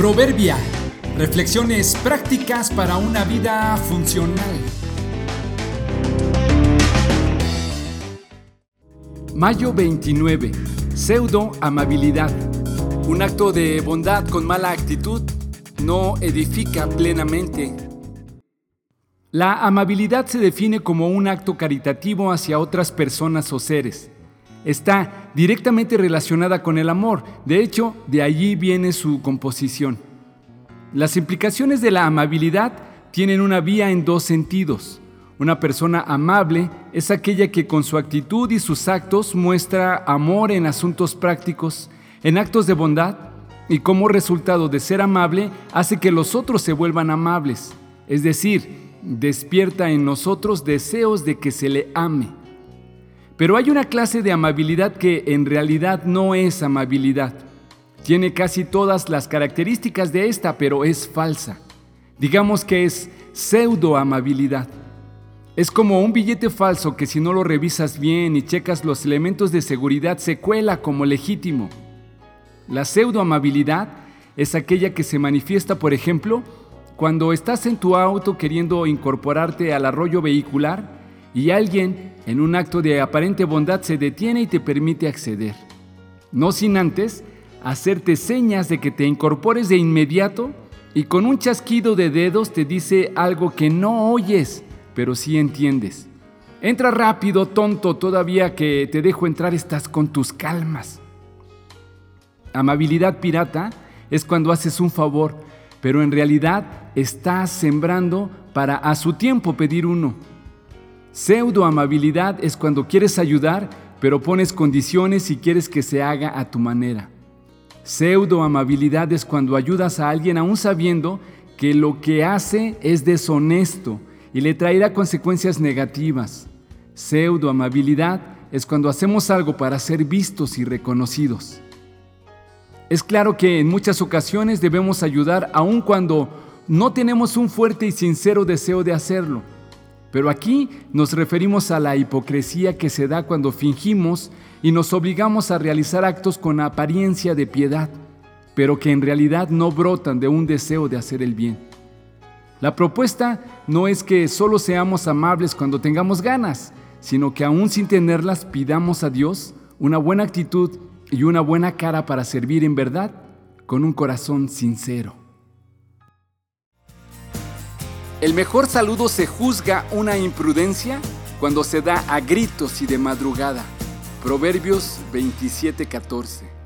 Proverbia. Reflexiones prácticas para una vida funcional. Mayo 29. Pseudo amabilidad. Un acto de bondad con mala actitud no edifica plenamente. La amabilidad se define como un acto caritativo hacia otras personas o seres. Está directamente relacionada con el amor, de hecho, de allí viene su composición. Las implicaciones de la amabilidad tienen una vía en dos sentidos. Una persona amable es aquella que con su actitud y sus actos muestra amor en asuntos prácticos, en actos de bondad, y como resultado de ser amable hace que los otros se vuelvan amables, es decir, despierta en nosotros deseos de que se le ame. Pero hay una clase de amabilidad que en realidad no es amabilidad. Tiene casi todas las características de esta, pero es falsa. Digamos que es pseudo amabilidad. Es como un billete falso que si no lo revisas bien y checas los elementos de seguridad se cuela como legítimo. La pseudo amabilidad es aquella que se manifiesta, por ejemplo, cuando estás en tu auto queriendo incorporarte al arroyo vehicular y alguien, en un acto de aparente bondad, se detiene y te permite acceder. No sin antes hacerte señas de que te incorpores de inmediato y con un chasquido de dedos te dice algo que no oyes pero sí entiendes. Entra rápido, tonto, todavía que te dejo entrar estás con tus calmas. Amabilidad pirata es cuando haces un favor, pero en realidad estás sembrando para a su tiempo pedir uno. Pseudo amabilidad es cuando quieres ayudar, pero pones condiciones y quieres que se haga a tu manera. Pseudo amabilidad es cuando ayudas a alguien aún sabiendo que lo que hace es deshonesto y le traerá consecuencias negativas. Pseudo amabilidad es cuando hacemos algo para ser vistos y reconocidos. Es claro que en muchas ocasiones debemos ayudar aun cuando no tenemos un fuerte y sincero deseo de hacerlo. Pero aquí nos referimos a la hipocresía que se da cuando fingimos y nos obligamos a realizar actos con apariencia de piedad, pero que en realidad no brotan de un deseo de hacer el bien. La propuesta no es que solo seamos amables cuando tengamos ganas, sino que aún sin tenerlas pidamos a Dios una buena actitud y una buena cara para servir en verdad con un corazón sincero. El mejor saludo se juzga una imprudencia cuando se da a gritos y de madrugada. Proverbios 27:14